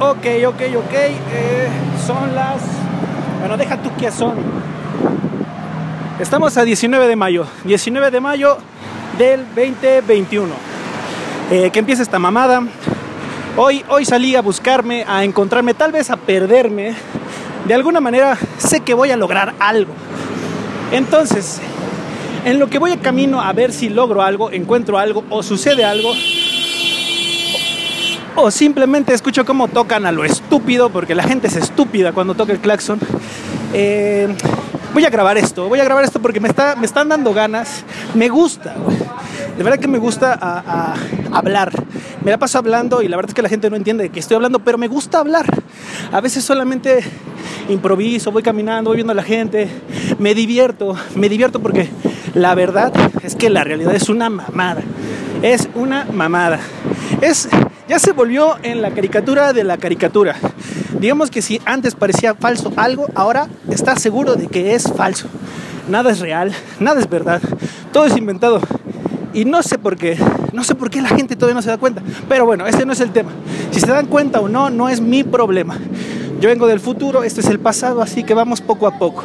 Ok, ok, ok. Eh, son las... Bueno, deja tú que son. Estamos a 19 de mayo. 19 de mayo del 2021. Eh, que empieza esta mamada. Hoy, hoy salí a buscarme, a encontrarme, tal vez a perderme. De alguna manera sé que voy a lograr algo. Entonces, en lo que voy a camino a ver si logro algo, encuentro algo o sucede algo, o simplemente escucho cómo tocan a lo estúpido, porque la gente es estúpida cuando toca el claxon. Eh, voy a grabar esto, voy a grabar esto porque me, está, me están dando ganas, me gusta, de verdad que me gusta hablar. Me la paso hablando y la verdad es que la gente no entiende que estoy hablando, pero me gusta hablar. A veces solamente improviso, voy caminando, voy viendo a la gente, me divierto, me divierto porque la verdad es que la realidad es una mamada. Es una mamada. Es ya se volvió en la caricatura de la caricatura. Digamos que si antes parecía falso algo, ahora está seguro de que es falso. Nada es real, nada es verdad, todo es inventado. Y no sé por qué, no sé por qué la gente todavía no se da cuenta. Pero bueno, este no es el tema. Si se dan cuenta o no, no es mi problema. Yo vengo del futuro, este es el pasado, así que vamos poco a poco.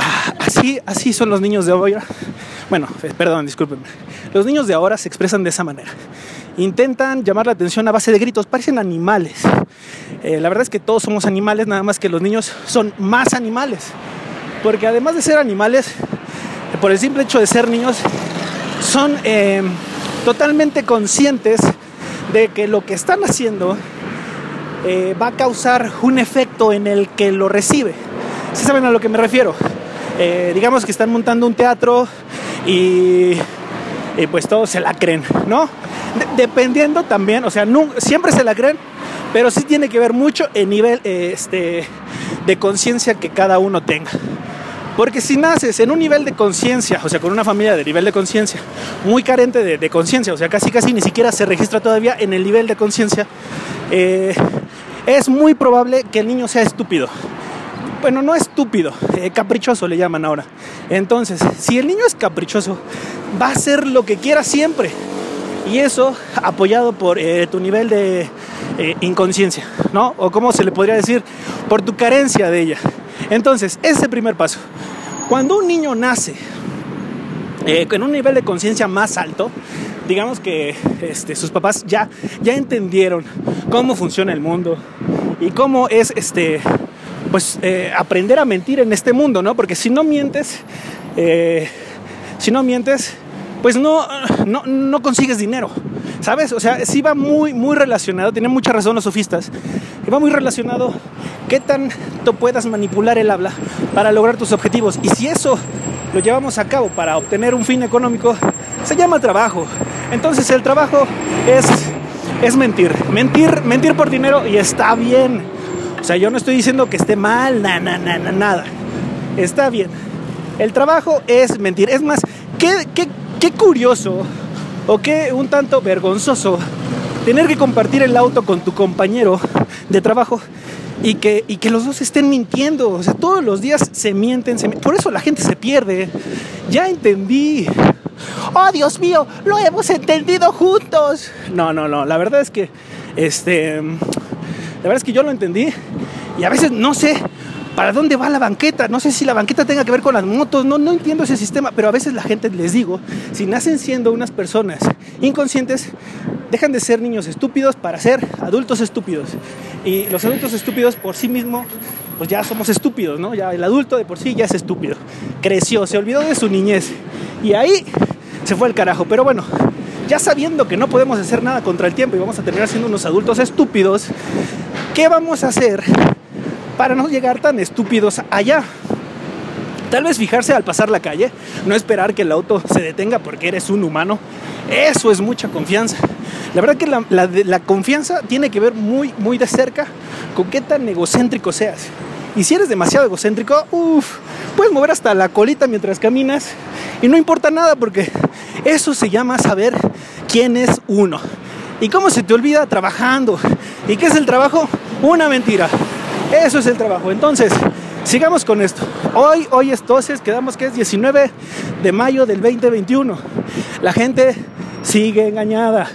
Ah, así, así son los niños de ahora. Bueno, eh, perdón, discúlpenme. Los niños de ahora se expresan de esa manera intentan llamar la atención a base de gritos, parecen animales. Eh, la verdad es que todos somos animales, nada más que los niños son más animales. Porque además de ser animales, por el simple hecho de ser niños, son eh, totalmente conscientes de que lo que están haciendo eh, va a causar un efecto en el que lo recibe. ¿Sí saben a lo que me refiero? digamos que están montando un teatro y, y pues todos se la creen, ¿no? dependiendo también, o sea, siempre se la creen, pero sí tiene que ver mucho el nivel este, de conciencia que cada uno tenga. Porque si naces en un nivel de conciencia, o sea, con una familia de nivel de conciencia muy carente de, conciencia, o sea, casi casi ni siquiera se registra todavía en el nivel de conciencia, eh, es muy probable que el niño sea estúpido. Bueno, no estúpido, eh, caprichoso le llaman ahora. Entonces, si el niño es caprichoso, va a hacer lo que quiera siempre. Y eso apoyado por eh, tu nivel de eh, inconsciencia, ¿no? O como se le podría decir, por tu carencia de ella. Entonces, ese primer paso. Cuando un niño nace eh, en un nivel de conciencia más alto, digamos que este, sus papás ya, ya entendieron cómo funciona el mundo y cómo es este, pues, aprender a mentir en este mundo, ¿no? Porque si no mientes, si no mientes, pues no, no, consigues dinero. ¿Sabes? O sea, sí va muy, muy relacionado, tiene mucha razón los sofistas, y va muy relacionado qué tanto puedas manipular el habla para lograr tus objetivos. Y si eso lo llevamos a cabo para obtener un fin económico, se llama trabajo. Entonces el trabajo es, es mentir. Mentir, mentir por dinero y está bien. O sea, yo no estoy diciendo que esté mal, nada, nada, nada. Está bien. El trabajo es mentir. Es más, ¿qué, qué qué curioso o qué un tanto vergonzoso tener que compartir el auto con tu compañero de trabajo y que, y que los dos estén mintiendo. O sea, todos los días se mienten, por eso la gente se pierde. Ya entendí. Oh, Dios mío, lo hemos entendido juntos. No, no, no, la verdad es que, este, verdad es que yo lo entendí y a veces no sé, ¿Para dónde va la banqueta? No sé si la banqueta tenga que ver con las motos, no, no entiendo ese sistema, pero a veces la gente, les digo, si nacen siendo unas personas inconscientes, dejan de ser niños estúpidos para ser adultos estúpidos. Y los adultos estúpidos por sí mismos, pues ya somos estúpidos, ¿no? Ya el adulto de por sí ya es estúpido. Creció, se olvidó de su niñez. Y ahí se fue el carajo. Pero bueno, ya sabiendo que no podemos hacer nada contra el tiempo y vamos a terminar siendo unos adultos estúpidos, ¿qué vamos a hacer para no llegar tan estúpidos allá. Tal vez fijarse al pasar la calle, no esperar que el auto se detenga porque eres un humano. Eso es mucha confianza. La verdad que la, confianza tiene que ver muy, muy de cerca con qué tan egocéntrico seas. Y si eres demasiado egocéntrico, uff, puedes mover hasta la colita mientras caminas y no importa nada porque eso se llama saber quién es uno. ¿Y cómo se te olvida trabajando? ¿Y qué es el trabajo? Una mentira. Eso es el trabajo. Entonces, sigamos con esto. Hoy, hoy entonces, quedamos que es 19 de mayo del 2021. La gente sigue engañada.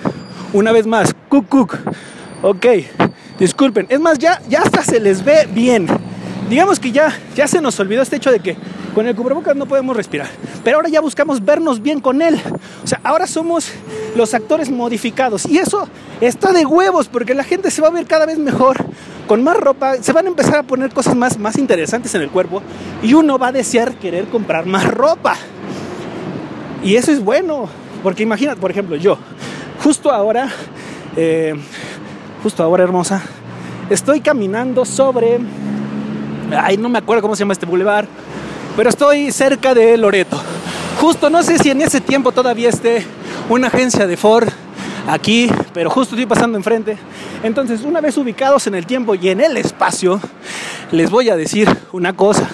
Una vez más, cuc, cuc. Ok, Disculpen, es más, ya, ya hasta se les ve bien. Digamos que ya, ya se nos olvidó este hecho de que con el cubrebocas no podemos respirar. Pero ahora ya buscamos vernos bien con él. O sea, ahora somos los actores modificados. Y eso está de huevos porque la gente se va a ver cada vez mejor, con más ropa. Se van a empezar a poner cosas más, más interesantes en el cuerpo. Y uno va a desear querer comprar más ropa. Y eso es bueno. Porque imagínate, por ejemplo, yo, justo ahora, eh, justo ahora hermosa, estoy caminando sobre... Ay, no me acuerdo cómo se llama este boulevard pero estoy cerca de Loreto. Justo, no sé si en ese tiempo todavía esté una agencia de Ford aquí, pero justo estoy pasando enfrente. Entonces, una vez ubicados en el tiempo y en el espacio, les voy a decir una cosa.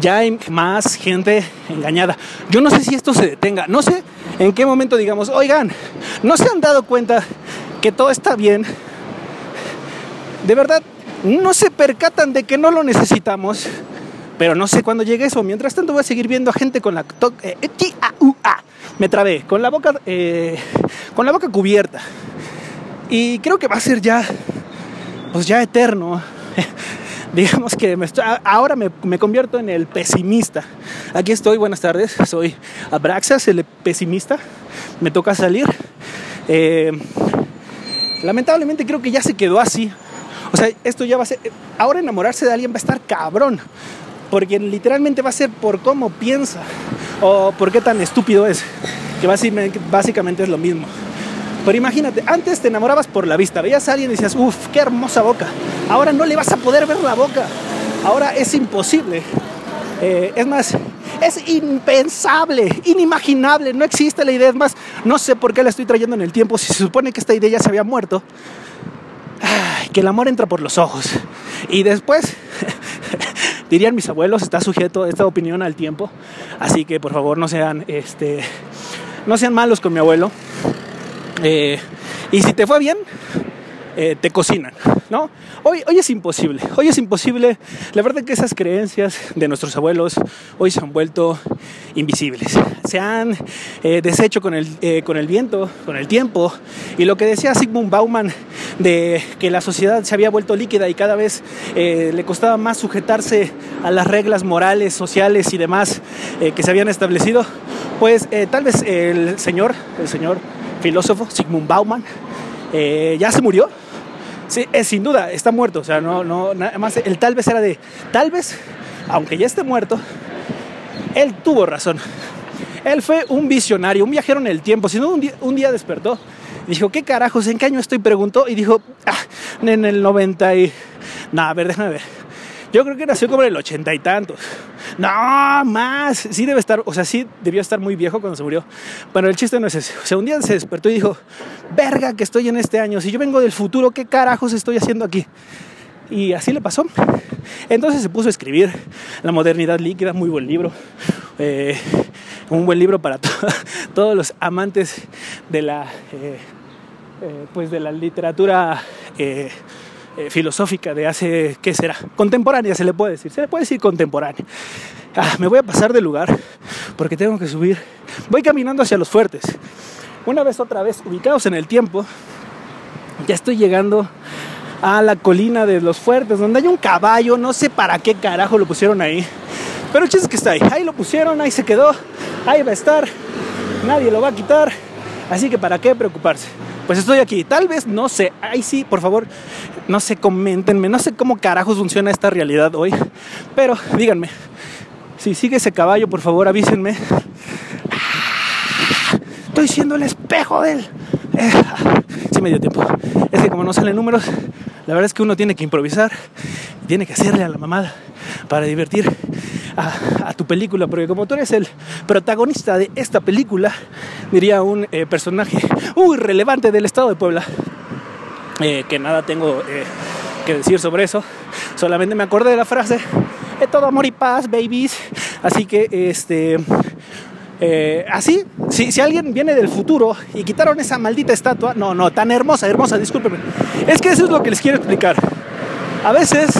Ya hay más gente engañada. Yo no sé si esto se detenga. No sé en qué momento digamos, oigan, ¿no se han dado cuenta que todo está bien? De verdad, no se percatan de que no lo necesitamos. Pero no sé cuándo llegue eso. Mientras tanto voy a seguir viendo a gente con la eh, eh, me trabé, con la boca eh, con la boca cubierta. Y creo que va a ser ya pues ya eterno. Digamos que ahora me, convierto en el pesimista. Aquí estoy, buenas tardes. Soy Abraxas, el pesimista. Me toca salir. lamentablemente creo que ya se quedó así. O sea, esto ya va a ser. Ahora enamorarse de alguien va a estar cabrón porque literalmente va a ser por cómo piensa o por qué tan estúpido es, que básicamente es lo mismo. Pero imagínate, antes te enamorabas por la vista, veías a alguien y decías, uff, qué hermosa boca. Ahora no le vas a poder ver la boca. Ahora es imposible. Eh, es más, es impensable, inimaginable, no existe la idea. Es más, no sé por qué la estoy trayendo en el tiempo si se supone que esta idea ya se había muerto. que el amor entra por los ojos. Y después dirían mis abuelos, está sujeto esta opinión al tiempo. Así que por favor no sean, este, no sean malos con mi abuelo. Eh, y si te fue bien, eh, te cocinan, ¿no? Hoy, hoy es imposible, hoy es imposible. La verdad que esas creencias de nuestros abuelos hoy se han vuelto invisibles. Se han eh, deshecho con el, eh, con el viento, con el tiempo. Y lo que decía Sigmund Bauman de que la sociedad se había vuelto líquida y cada vez le costaba más sujetarse a las reglas morales, sociales y demás que se habían establecido, pues tal vez el señor, el señor filósofo Sigmund Bauman, ya se murió, Sí, es, sin duda, está muerto. O sea, no, no, nada más el tal vez era de, tal vez, aunque ya esté muerto, él tuvo razón. Él fue un visionario, un viajero en el tiempo. Si no, un día, un día despertó dijo, ¿qué carajos? ¿En qué año estoy? Preguntó y dijo, ah, en el 90 y... Nada, a ver, déjame ver. Yo creo que nació como en el ochenta y tantos. No, más. Sí debe estar, o sea, sí debió estar muy viejo cuando se murió. Bueno, el chiste no es ese. O sea, un día se despertó y dijo, verga que estoy en este año. Si yo vengo del futuro, ¿qué carajos estoy haciendo aquí? Y así le pasó. Entonces se puso a escribir La modernidad líquida, muy buen libro. Eh, un buen libro para todos los amantes de la, eh, eh, pues de la literatura eh, filosófica de hace, ¿qué será? Contemporánea se le puede decir, se le puede decir contemporánea. Ah, me voy a pasar de lugar porque tengo que subir. Voy caminando hacia los fuertes. Una vez otra vez, ubicados en el tiempo, ya estoy llegando a la colina de los fuertes, donde hay un caballo, no sé para qué carajo lo pusieron ahí. Pero el chiste es que está ahí, ahí lo pusieron, ahí se quedó, ahí va a estar, nadie lo va a quitar, así que para qué preocuparse pues estoy aquí. Tal vez, no sé, ahí sí, por favor, no sé, coméntenme, no sé cómo carajos funciona esta realidad hoy, pero díganme, si sigue ese caballo, por favor, avísenme. Estoy siendo el espejo de él. Sí me dio tiempo. Es que como no salen números, la verdad es que uno tiene que improvisar, tiene que hacerle a la mamada para divertir a, tu película, porque como tú eres el protagonista de esta película, diría un eh, personaje muy relevante del estado de Puebla, eh, que nada tengo eh, que decir sobre eso, solamente me acordé de la frase, todo amor y paz, babies, así que este... así, si, si, alguien viene del futuro y quitaron esa maldita estatua, no, no, tan hermosa, hermosa, discúlpeme. Es que eso es lo que les quiero explicar. A veces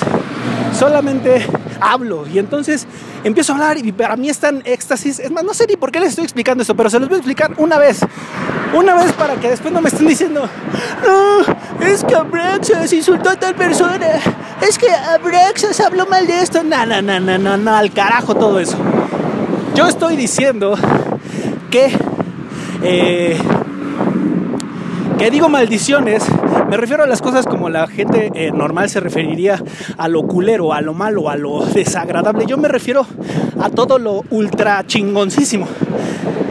solamente hablo y entonces empiezo a hablar y para mí es tan éxtasis. Es más, no sé ni por qué les estoy explicando esto, pero se los voy a explicar una vez. Una vez para que después no me estén diciendo, es que Abraxas insultó a tal persona, es que Abraxas habló mal de esto. No, no, no, no, no, no, al carajo todo eso. Yo estoy diciendo que, eh, que digo maldiciones, me refiero a las cosas como la gente eh, normal se referiría a lo culero, a lo malo, a lo desagradable. Yo me refiero a todo lo ultra chingoncísimo.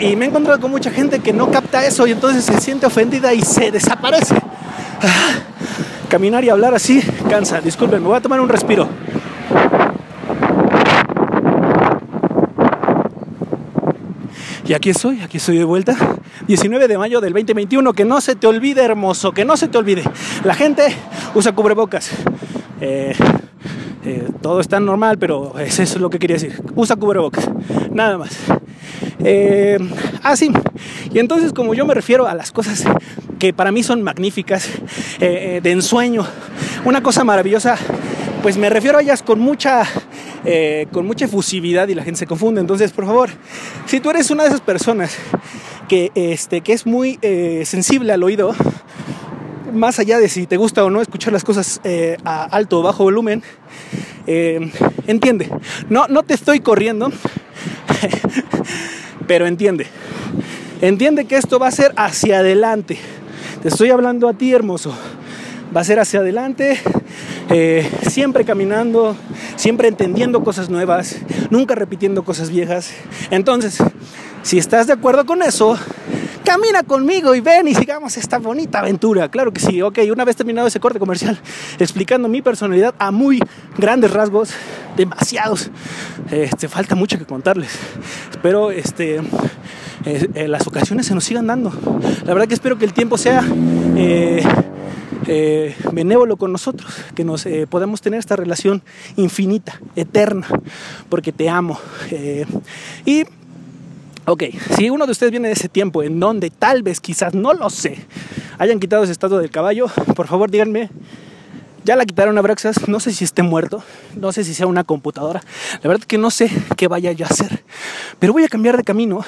Y me he encontrado con mucha gente que no capta eso y entonces se siente ofendida y se desaparece. Ah, caminar y hablar así cansa. Disculpen, me voy a tomar un respiro. Y aquí estoy, aquí estoy de vuelta. 19 de mayo del 2021. Que no se te olvide, hermoso, que no se te olvide. La gente usa cubrebocas. Eh, eh, todo está normal, pero eso es lo que quería decir. Usa cubrebocas. Nada más. Eh, ah, sí. Y entonces, como yo me refiero a las cosas que para mí son magníficas, de ensueño, una cosa maravillosa, pues me refiero a ellas con mucha eh, con mucha efusividad y la gente se confunde. Entonces, por favor, si tú eres una de esas personas que, este, que es muy eh, sensible al oído, más allá de si te gusta o no escuchar las cosas eh, a alto o bajo volumen, entiende. No, no te estoy corriendo, pero entiende. Entiende que esto va a ser hacia adelante. Te estoy hablando a ti, hermoso. Va a ser hacia adelante, siempre caminando, siempre entendiendo cosas nuevas, nunca repitiendo cosas viejas. Entonces, si estás de acuerdo con eso, camina conmigo y ven y sigamos esta bonita aventura. Claro que sí, ok, una vez terminado ese corte comercial, explicando mi personalidad a muy grandes rasgos, demasiados, este, falta mucho que contarles. Espero este, eh, eh, las ocasiones se nos sigan dando. La verdad que espero que el tiempo sea... Eh, eh, benévolo con nosotros, que nos eh, podamos tener esta relación infinita, eterna, porque te amo. Eh, y, ok, si uno de ustedes viene de ese tiempo en donde tal vez, quizás, no lo sé, hayan quitado ese estado del caballo, por favor díganme. Ya la quitaron a Braxas, no sé si esté muerto, no sé si sea una computadora, la verdad que no sé qué vaya yo a hacer, pero voy a cambiar de camino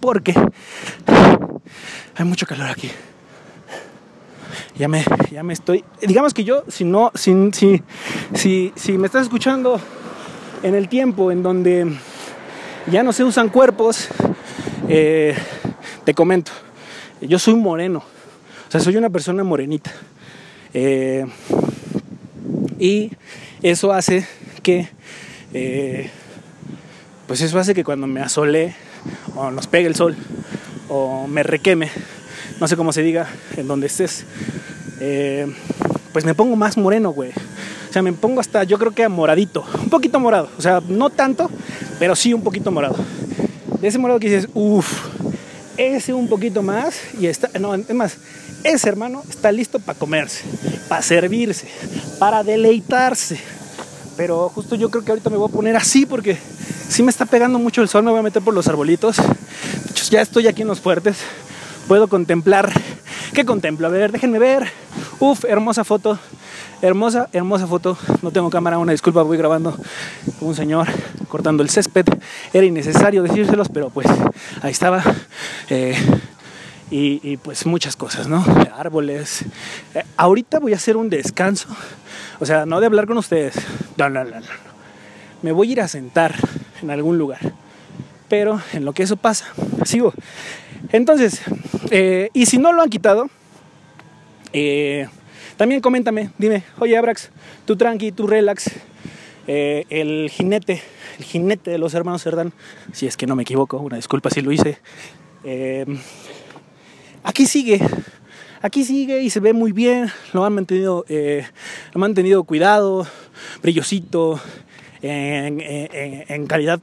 porque hay mucho calor aquí ya me, ya me estoy. Digamos que yo, si no, si, si, si, me estás escuchando en el tiempo en donde ya no se usan cuerpos, eh, te comento, yo soy moreno, o sea, soy una persona morenita. Eh, y eso hace que, eh, pues eso hace que cuando me asole o nos pegue el sol o me requeme, no sé cómo se diga, en donde estés, eh, pues me pongo más moreno, güey. O sea, me pongo hasta, yo creo que moradito, un poquito morado. O sea, no tanto, pero sí un poquito morado. De ese morado que dices, uff, ese un poquito más y está, no, es más, ese hermano está listo para comerse, para servirse, para deleitarse. Pero justo yo creo que ahorita me voy a poner así porque si me está pegando mucho el sol, me voy a meter por los arbolitos. Ya estoy aquí en los fuertes puedo contemplar. ¿Qué contemplo? A ver, déjenme ver. Uf, hermosa foto. Hermosa, hermosa foto. No tengo cámara, una disculpa, voy grabando un señor cortando el césped. Era innecesario decírselos, pero pues ahí estaba. Eh, y, pues muchas cosas, ¿no? Árboles. Eh, ahorita voy a hacer un descanso. O sea, no de hablar con ustedes. No, no, no, no. Me voy a ir a sentar en algún lugar. Pero en lo que eso pasa, sigo entonces, eh, y si no lo han quitado, eh, también coméntame, dime, oye Abrax, tú tranqui, tú relax, eh, el jinete, el jinete de los hermanos Cerdán, si es que no me equivoco, una disculpa si lo hice, aquí sigue, aquí sigue y se ve muy bien, lo han mantenido, lo han mantenido cuidado, brillosito, en calidad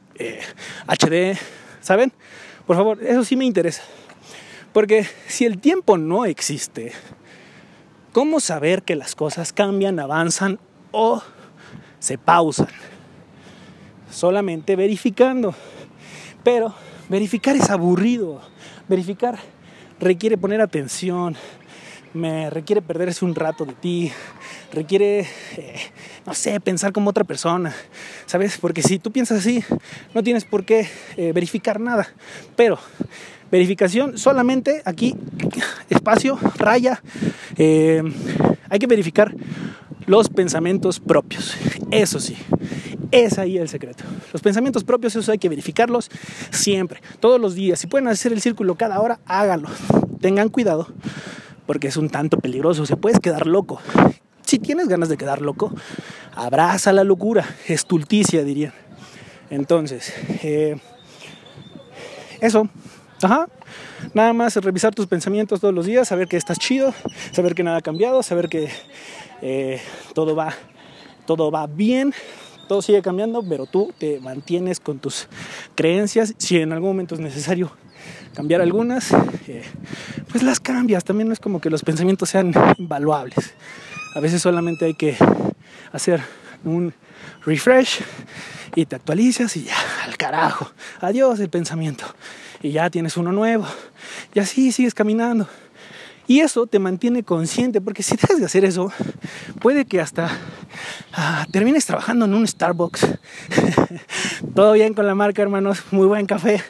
HD, ¿saben? Por favor, eso sí me interesa. Porque si el tiempo no existe, ¿cómo saber que las cosas cambian, avanzan o se pausan? Solamente verificando. Pero verificar es aburrido. Verificar requiere poner atención, me requiere perderse un rato de ti, requiere, eh, no sé, pensar como otra persona, ¿sabes? Porque si tú piensas así, no tienes por qué eh, verificar nada. Pero Verificación solamente aquí, espacio, raya. Eh, hay que verificar los pensamientos propios. Eso sí, es ahí el secreto. Los pensamientos propios, eso hay que verificarlos siempre, todos los días. Si pueden hacer el círculo cada hora, háganlo. Tengan cuidado, porque es un tanto peligroso. Se puedes quedar loco. Si tienes ganas de quedar loco, abraza la locura. Estulticia, dirían. Entonces, eh, eso. Ajá. Nada más revisar tus pensamientos todos los días, saber que estás chido, saber que nada ha cambiado, saber que eh, todo, va, todo va bien, todo sigue cambiando, pero tú te mantienes con tus creencias. Si en algún momento es necesario cambiar algunas, eh, pues las cambias. También no es como que los pensamientos sean invaluables. A veces solamente hay que hacer un refresh y te actualizas y ya, al carajo. Adiós el pensamiento. Y ya tienes uno nuevo. Y así sigues caminando. Y eso te mantiene consciente, porque si dejas de hacer eso, puede que hasta ah, termines trabajando en un Starbucks. Todo bien con la marca, hermanos, muy buen café.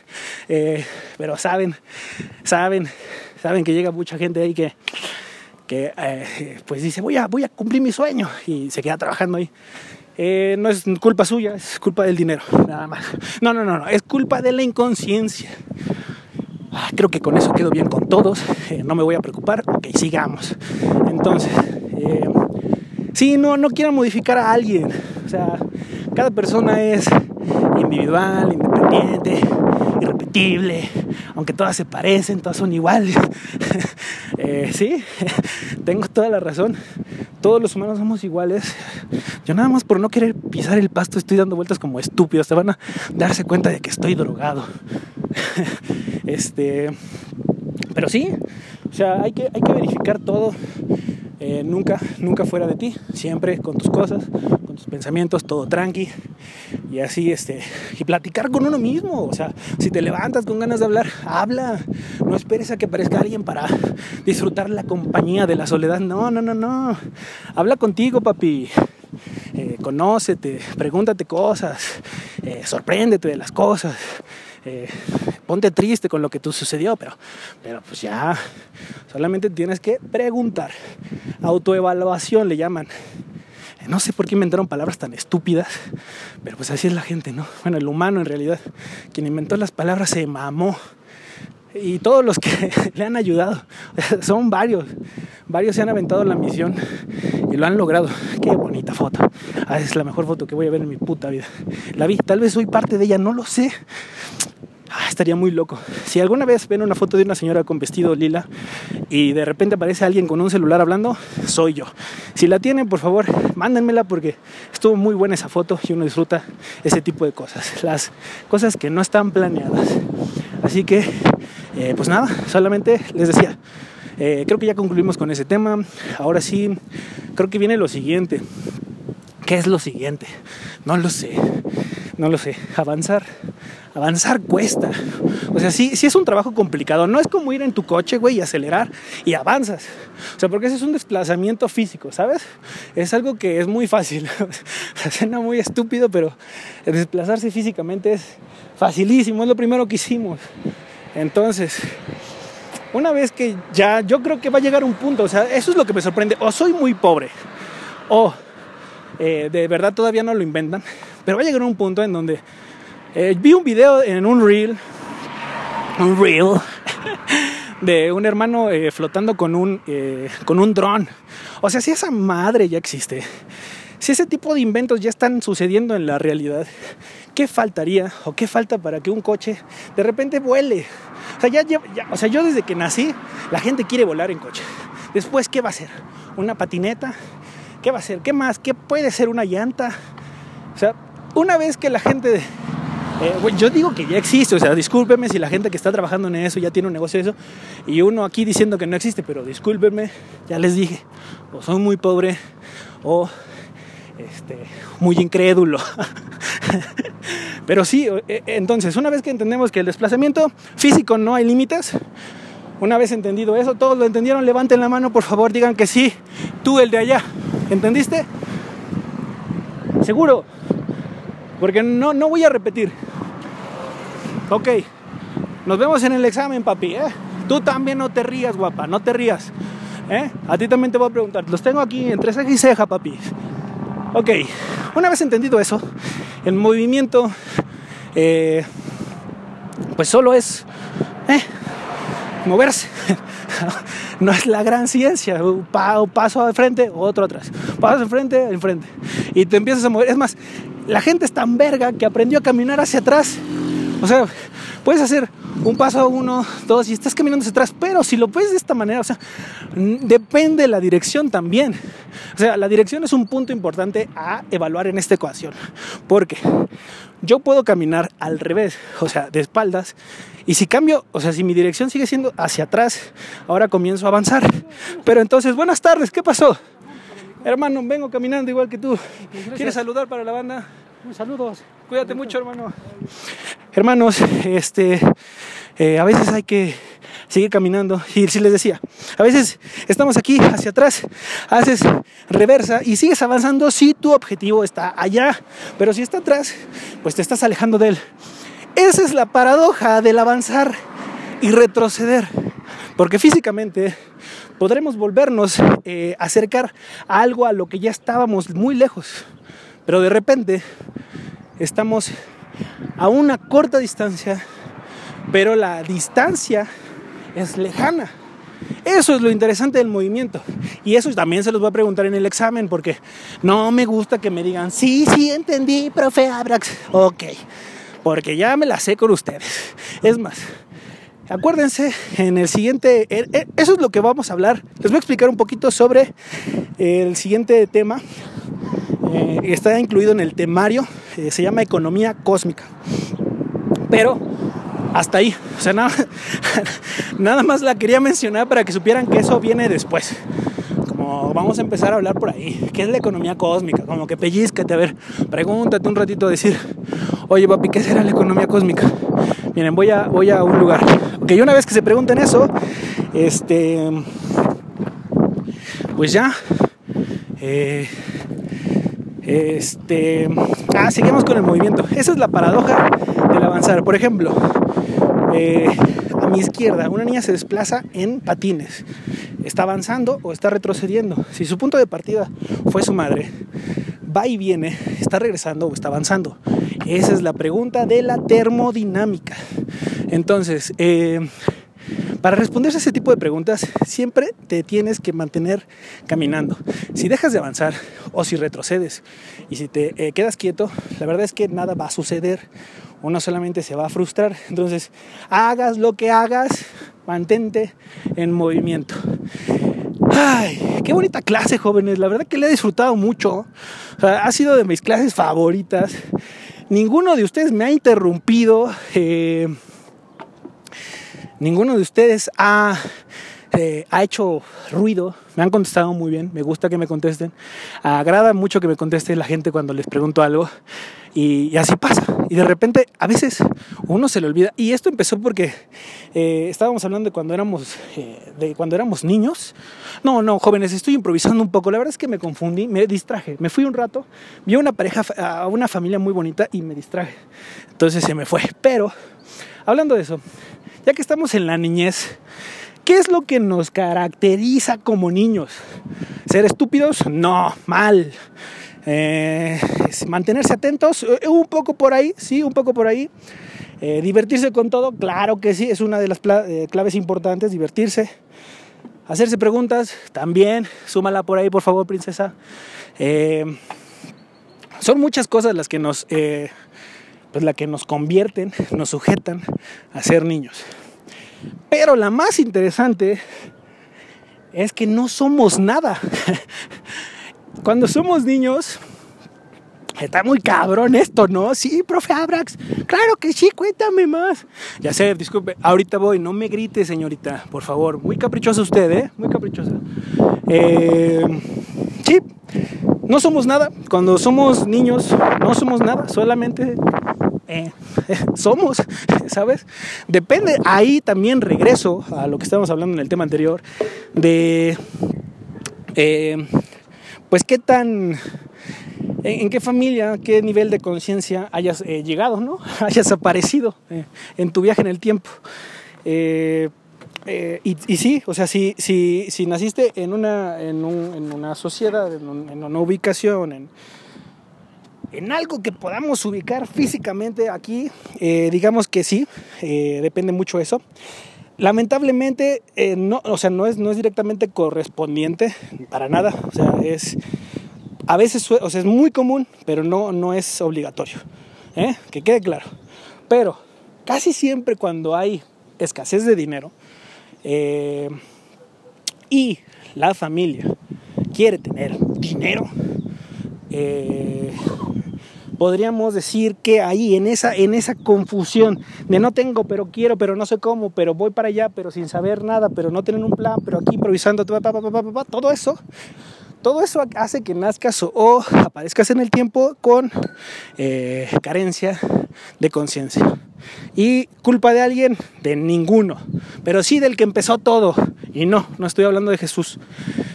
Eh, pero saben, saben, saben que llega mucha gente ahí que, que eh, pues dice, voy a, voy a cumplir mi sueño y se queda trabajando ahí. Eh, no es culpa suya, es culpa del dinero, nada más. No, no, no, no, es culpa de la inconsciencia. Ah, creo que con eso quedo bien con todos, eh, no me voy a preocupar, ok, sigamos. Entonces, eh, sí, no, no quiero modificar a alguien, o sea, cada persona es individual, independiente, irrepetible, aunque todas se parecen, todas son iguales. eh, sí, tengo toda la razón, todos los humanos somos iguales. Yo nada más por no querer pisar el pasto estoy dando vueltas como estúpido, se van a darse cuenta de que estoy drogado. Este, pero sí, o sea, hay que, hay que verificar todo. Eh, nunca, nunca fuera de ti, siempre con tus cosas, con tus pensamientos, todo tranqui. Y así, este, y platicar con uno mismo, o sea, si te levantas con ganas de hablar, habla, no esperes a que aparezca alguien para disfrutar la compañía de la soledad, no, no, no, no, habla contigo, papi, eh, conócete, pregúntate cosas, eh, sorpréndete de las cosas, eh, ponte triste con lo que tú sucedió, pero, pero pues ya, solamente tienes que preguntar. Autoevaluación le llaman. No sé por qué inventaron palabras tan estúpidas, pero pues así es la gente, ¿no? Bueno, el humano en realidad, quien inventó las palabras se mamó. Y todos los que le han ayudado, son varios, varios se han aventado la misión y lo han logrado. Qué bonita foto. Ah, es la mejor foto que voy a ver en mi puta vida. La vi, tal vez soy parte de ella, no lo sé. Ah, estaría muy loco. Si alguna vez ven una foto de una señora con vestido lila y de repente aparece alguien con un celular hablando, soy yo. Si la tienen, por favor, mándenmela porque estuvo muy buena esa foto y uno disfruta ese tipo de cosas. Las cosas que no están planeadas. Así que, eh, pues nada, solamente les decía. Eh, creo que ya concluimos con ese tema. Ahora sí, creo que viene lo siguiente. ¿Qué es lo siguiente? No lo sé. No lo sé. Avanzar avanzar cuesta. O sea, sí, sí es un trabajo complicado. No es como ir en tu coche, güey, y acelerar y avanzas. O sea, porque ese es un desplazamiento físico, ¿sabes? Es algo que es muy fácil. Suena muy estúpido, pero desplazarse físicamente es facilísimo. Es lo primero que hicimos. Entonces, una vez que ya, yo creo que va a llegar un punto, o sea, eso es lo que me sorprende. O soy muy pobre, o eh, de verdad todavía no lo inventan, pero va a llegar un punto en donde eh, vi un video en un reel, un reel, de un hermano eh, flotando con un, con un dron. O sea, si esa madre ya existe, si ese tipo de inventos ya están sucediendo en la realidad, ¿qué faltaría o qué falta para que un coche de repente vuele? O sea, ya, o sea, yo desde que nací, la gente quiere volar en coche. Después, ¿qué va a ser? ¿Una patineta? ¿Qué va a ser? ¿Qué más? ¿Qué puede ser una llanta? O sea, una vez que la gente eh, yo digo que ya existe, o sea, discúlpeme si la gente que está trabajando en eso ya tiene un negocio de eso y uno aquí diciendo que no existe, pero discúlpenme, ya les dije, o soy muy pobre o este, muy incrédulo. pero sí, eh, entonces, una vez que entendemos que el desplazamiento físico no hay límites, una vez entendido eso, todos lo entendieron, levanten la mano, por favor, digan que sí, tú el de allá, ¿entendiste? Seguro, porque no, no voy a repetir. Ok, Nos vemos en el examen, papi, ¿eh? Tú también no te rías, guapa, no te rías. ¿eh? A ti también te voy a preguntar. Los tengo aquí entre ceja y ceja, papi. Ok, una vez entendido eso, el movimiento, eh, pues solo es eh, moverse. no es la gran ciencia. Paso de frente, otro atrás. Paso de frente, enfrente. Y te empiezas a mover. Es más, la gente es tan verga que aprendió a caminar hacia atrás. O sea, puedes hacer un paso, uno, dos, y estás caminando hacia atrás, pero si lo ves de esta manera, o sea, depende de la dirección también. O sea, la dirección es un punto importante a evaluar en esta ecuación, porque yo puedo caminar al revés, o sea, de espaldas, y si cambio, o sea, si mi dirección sigue siendo hacia atrás, ahora comienzo a avanzar. Pero entonces, buenas tardes, ¿qué pasó? Hermano, vengo caminando igual que tú. ¿Quieres saludar para la banda? Saludos. Cuídate mucho, hermano. Hermanos, este, eh, a veces hay que seguir caminando. Y si les decía, a veces estamos aquí hacia atrás, haces reversa y sigues avanzando si tu objetivo está allá. Pero si está atrás, pues te estás alejando de él. Esa es la paradoja del avanzar y retroceder. Porque físicamente podremos volvernos a eh, acercar a algo a lo que ya estábamos muy lejos. Pero de repente estamos a una corta distancia, pero la distancia es lejana. Eso es lo interesante del movimiento. Y eso también se los voy a preguntar en el examen, porque no me gusta que me digan, sí, sí, entendí, profe Abrax. Ok, porque ya me la sé con ustedes. Es más, acuérdense, en el siguiente, eso es lo que vamos a hablar. Les voy a explicar un poquito sobre el siguiente tema eh, está incluido en el temario, eh, se llama Economía Cósmica. Pero hasta ahí, o sea, nada, nada más la quería mencionar para que supieran que eso viene después. Vamos a empezar a hablar por ahí, ¿qué es la economía cósmica? Como que pellizcate, a ver, pregúntate un ratito, decir, oye papi, ¿qué será la economía cósmica? Miren, voy a, voy a un lugar. Ok, una vez que se pregunten eso, este, pues ya, eh, este, ah, seguimos con el movimiento. Esa es la paradoja del avanzar. Por ejemplo, eh, a mi izquierda, una niña se desplaza en patines. ¿Está avanzando o está retrocediendo? Si su punto de partida fue su madre, va y viene, está regresando o está avanzando. Esa es la pregunta de la termodinámica. Entonces, eh, para responderse a ese tipo de preguntas, siempre te tienes que mantener caminando. Si dejas de avanzar o si retrocedes y si te eh, quedas quieto, la verdad es que nada va a suceder. Uno solamente se va a frustrar. Entonces, hagas lo que hagas, mantente en movimiento. Ay, qué bonita clase, jóvenes. La verdad que le he disfrutado mucho. ha sido de mis clases favoritas. Ninguno de ustedes me ha interrumpido. Eh, Ninguno de ustedes ha, eh, ha hecho ruido, me han contestado muy bien, me gusta que me contesten. Agrada mucho que me conteste la gente cuando les pregunto algo. Y, así pasa. Y de repente a veces uno se le olvida. Y esto empezó porque eh, estábamos hablando cuando éramos, eh, de cuando éramos niños. No, no, jóvenes, estoy improvisando un poco. La verdad es que me confundí, me distraje. Me fui un rato, vi a una pareja, a una familia muy bonita y me distraje. Entonces se me fue. Pero hablando de eso, ya que estamos en la niñez, ¿qué es lo que nos caracteriza como niños? ¿Ser estúpidos? No, mal. Eh, mantenerse atentos, eh, un poco por ahí, sí, un poco por ahí. Eh, divertirse con todo, claro que sí, es una de las claves importantes, divertirse. Hacerse preguntas, también, súmala por ahí, por favor, princesa. son muchas cosas las que nos pues la que nos convierten, nos sujetan a ser niños. Pero la más interesante es que no somos nada. Cuando somos niños, está muy cabrón esto, ¿no? Sí, profe Abrax, claro que sí, cuéntame más. Ya sé, disculpe, ahorita voy, no me grite, señorita, por favor. Muy caprichosa usted, ¿eh? Muy caprichosa. Eh, sí, no somos nada. Cuando somos niños, no somos nada, solamente eh, somos, ¿sabes? Depende, ahí también regreso a lo que estábamos hablando en el tema anterior, de, eh, pues qué tan en, qué familia, qué nivel de conciencia hayas eh, llegado, ¿no? hayas aparecido en tu viaje en el tiempo. Y, sí, o sea, si, si, si naciste en una, en, una sociedad, en, una ubicación, en, en algo que podamos ubicar físicamente aquí, digamos que sí, depende mucho eso. Lamentablemente, no, o sea, no es, no es directamente correspondiente para nada, o sea, es a veces, o sea, es muy común, pero no, no es obligatorio. ¿eh? Que quede claro. Pero casi siempre cuando hay escasez de dinero eh, y la familia quiere tener dinero, eh, podríamos decir que ahí en esa, en esa confusión de no tengo, pero quiero, pero no sé cómo, pero voy para allá, pero sin saber nada, pero no tener un plan, pero aquí improvisando, todo eso todo eso hace que nazcas o aparezcas en el tiempo con eh, carencia de conciencia. ¿Y culpa de alguien? De ninguno. Pero sí del que empezó todo. Y no, no estoy hablando de Jesús.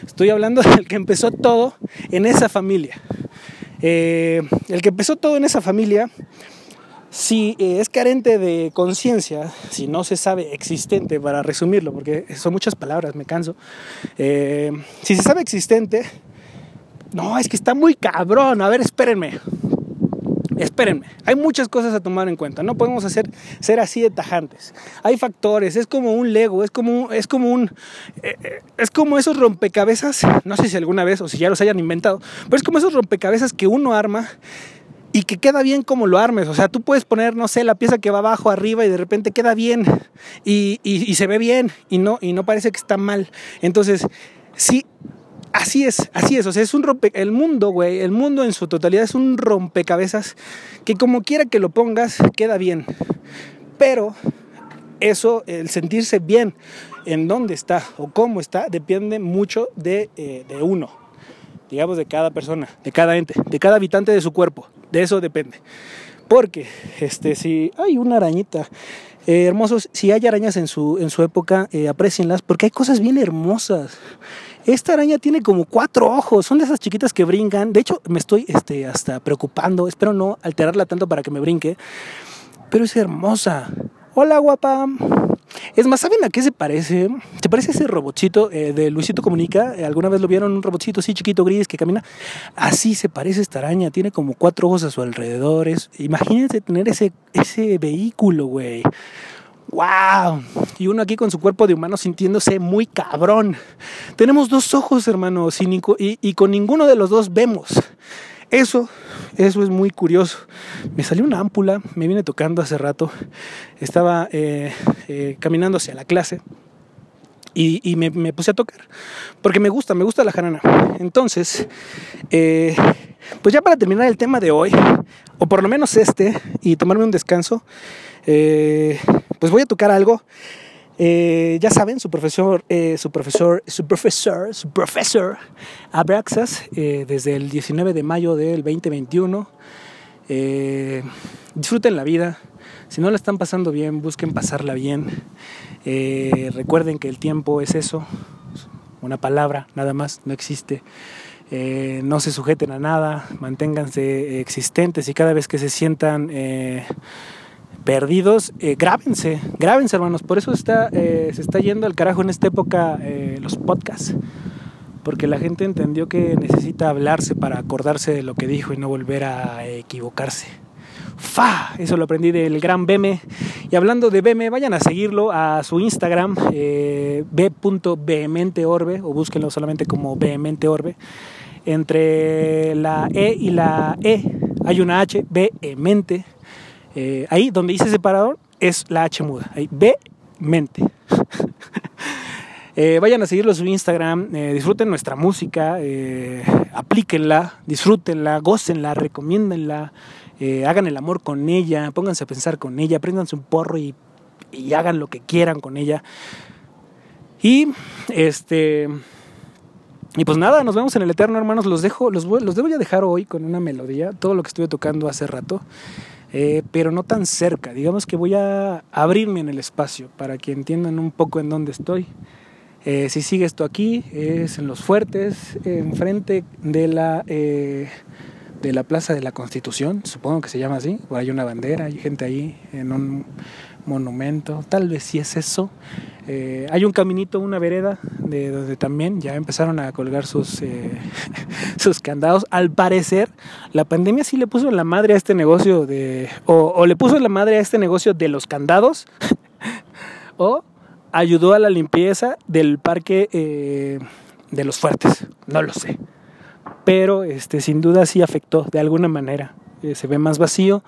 Estoy hablando del que empezó todo en esa familia. Eh, el que empezó todo en esa familia si eh, es carente de conciencia, si no se sabe existente, para resumirlo, porque son muchas palabras, me canso, eh, si se sabe existente, no, es que está muy cabrón, a ver, espérenme, espérenme, hay muchas cosas a tomar en cuenta, no podemos hacer, ser así de tajantes, hay factores, es como un Lego, es como, es como un, eh, es como esos rompecabezas, no sé si alguna vez o si ya los hayan inventado, pero es como esos rompecabezas que uno arma y que queda bien como lo armes. O sea, tú puedes poner, no sé, la pieza que va abajo, arriba y de repente queda bien y, se ve bien y no, y no parece que está mal. Entonces, sí, así es, así es. O sea, es un rompe, el mundo, güey, el mundo en su totalidad es un rompecabezas que como quiera que lo pongas, queda bien. Pero eso, el sentirse bien en dónde está o cómo está, depende mucho de, eh, uno digamos, de cada persona, de cada ente, de cada habitante de su cuerpo. De eso depende. Porque este, si hay una arañita, eh, hermosos, si hay arañas en su, en su época, eh, aprecienlas porque hay cosas bien hermosas. Esta araña tiene como cuatro ojos, son de esas chiquitas que brincan. De hecho, me estoy este, hasta preocupando, espero no alterarla tanto para que me brinque, pero es hermosa. Hola, guapa. Es más, ¿saben a qué se parece? Se parece a ese robotcito eh, de Luisito Comunica. Eh, ¿Alguna vez lo vieron? Un robotcito así chiquito, gris, que camina. Así se parece esta araña. Tiene como cuatro ojos a su alrededor. imagínense tener ese, ese vehículo, güey. ¡Wow! Y uno aquí con su cuerpo de humano sintiéndose muy cabrón. Tenemos dos ojos, hermanos, y, y con ninguno de los dos vemos. Eso, eso es muy curioso. Me salió una ámpula, me viene tocando hace rato. Estaba eh, eh, caminando hacia la clase y, me, puse a tocar porque me gusta, me gusta la jarana. Entonces, eh, pues ya para terminar el tema de hoy, o por lo menos este, y tomarme un descanso, pues voy a tocar algo eh, ya saben, su profesor, eh, su profesor, su profesor, su profesor Abraxas, eh, desde el 19 de mayo del 2021. disfruten la vida. Si no la están pasando bien, busquen pasarla bien. recuerden que el tiempo es eso, una palabra, nada más, no existe. no se sujeten a nada, manténganse existentes y cada vez que se sientan perdidos, eh, grábense, grábense hermanos, por eso está, eh, se está yendo al carajo en esta época eh, los podcasts, porque la gente entendió que necesita hablarse para acordarse de lo que dijo y no volver a equivocarse. ¡Fa! Eso lo aprendí del gran Beme. Y hablando de Beme, vayan a seguirlo a su Instagram, b.vehementeorbe, o búsquenlo solamente como vehementeorbe. Entre la E y la E hay una H, vehemente eh, ahí donde dice separador es la H muda. Ahí, ve mente. Eh, vayan a seguirlo en su Instagram, eh, disfruten nuestra música, aplíquenla, disfrútenla, gócenla, recomiéndenla, hagan el amor con ella, pónganse a pensar con ella, prendanse un porro y, hagan lo que quieran con ella. Y este. Y pues nada, nos vemos en el Eterno, hermanos. Los dejo, los, los debo ya dejar hoy con una melodía, todo lo que estuve tocando hace rato. Eh, pero no tan cerca. Digamos que voy a abrirme en el espacio para que entiendan un poco en dónde estoy. Eh, si sigue esto aquí, es en Los Fuertes, enfrente de la, eh, de la Plaza de la Constitución, supongo que se llama así, o hay una bandera, hay gente ahí en un monumento, tal vez sí es eso. Eh, hay un caminito, una vereda, de donde también ya empezaron a colgar sus, eh, sus candados. Al parecer, la pandemia sí le puso la madre a este negocio de. O, le puso la madre a este negocio de los candados. o ayudó a la limpieza del parque eh, de los fuertes. No lo sé. Pero este, sin duda sí afectó de alguna manera. se ve más vacío.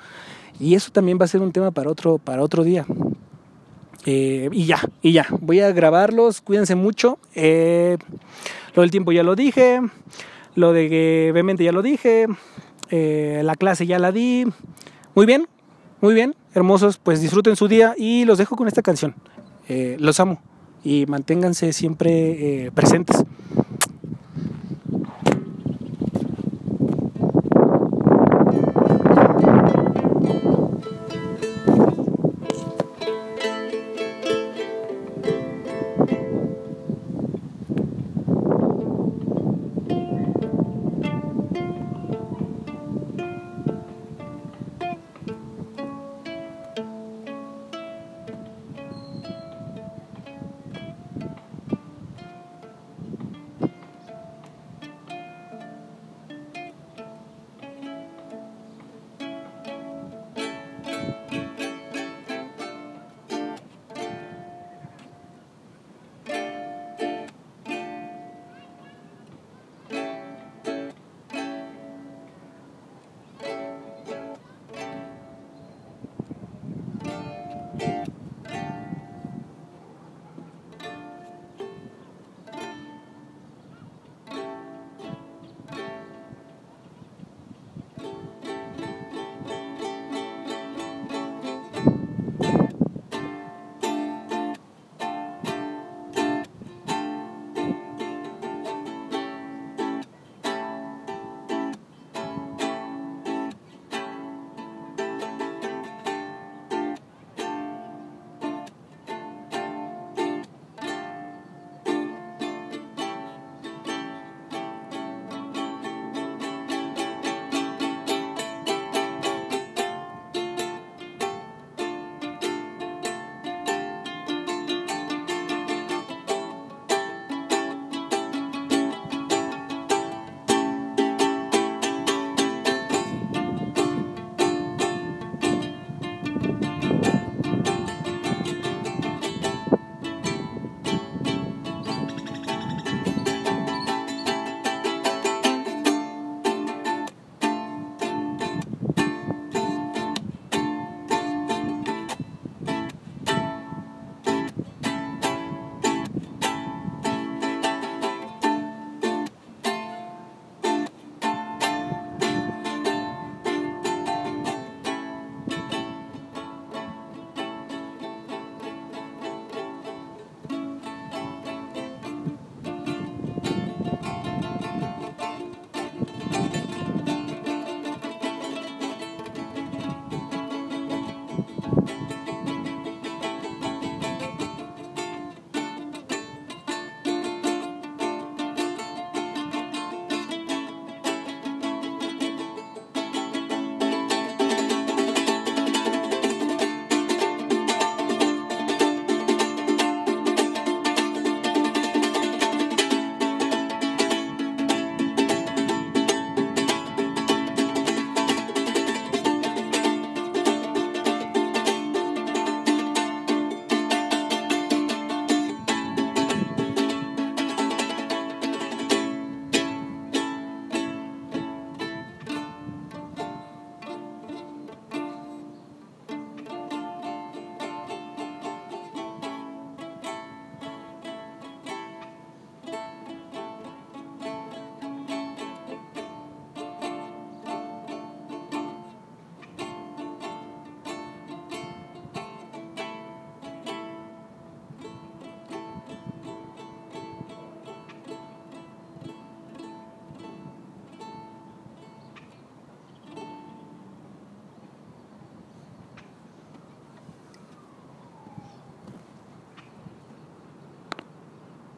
Y eso también va a ser un tema para otro, para otro día. Eh, y ya, y ya. Voy a grabarlos. Cuídense mucho. Eh, lo del tiempo ya lo dije. Lo de que obviamente ya lo dije. Eh, la clase ya la di. Muy bien, muy bien. Hermosos, pues disfruten su día y los dejo con esta canción. los amo y manténganse siempre presentes.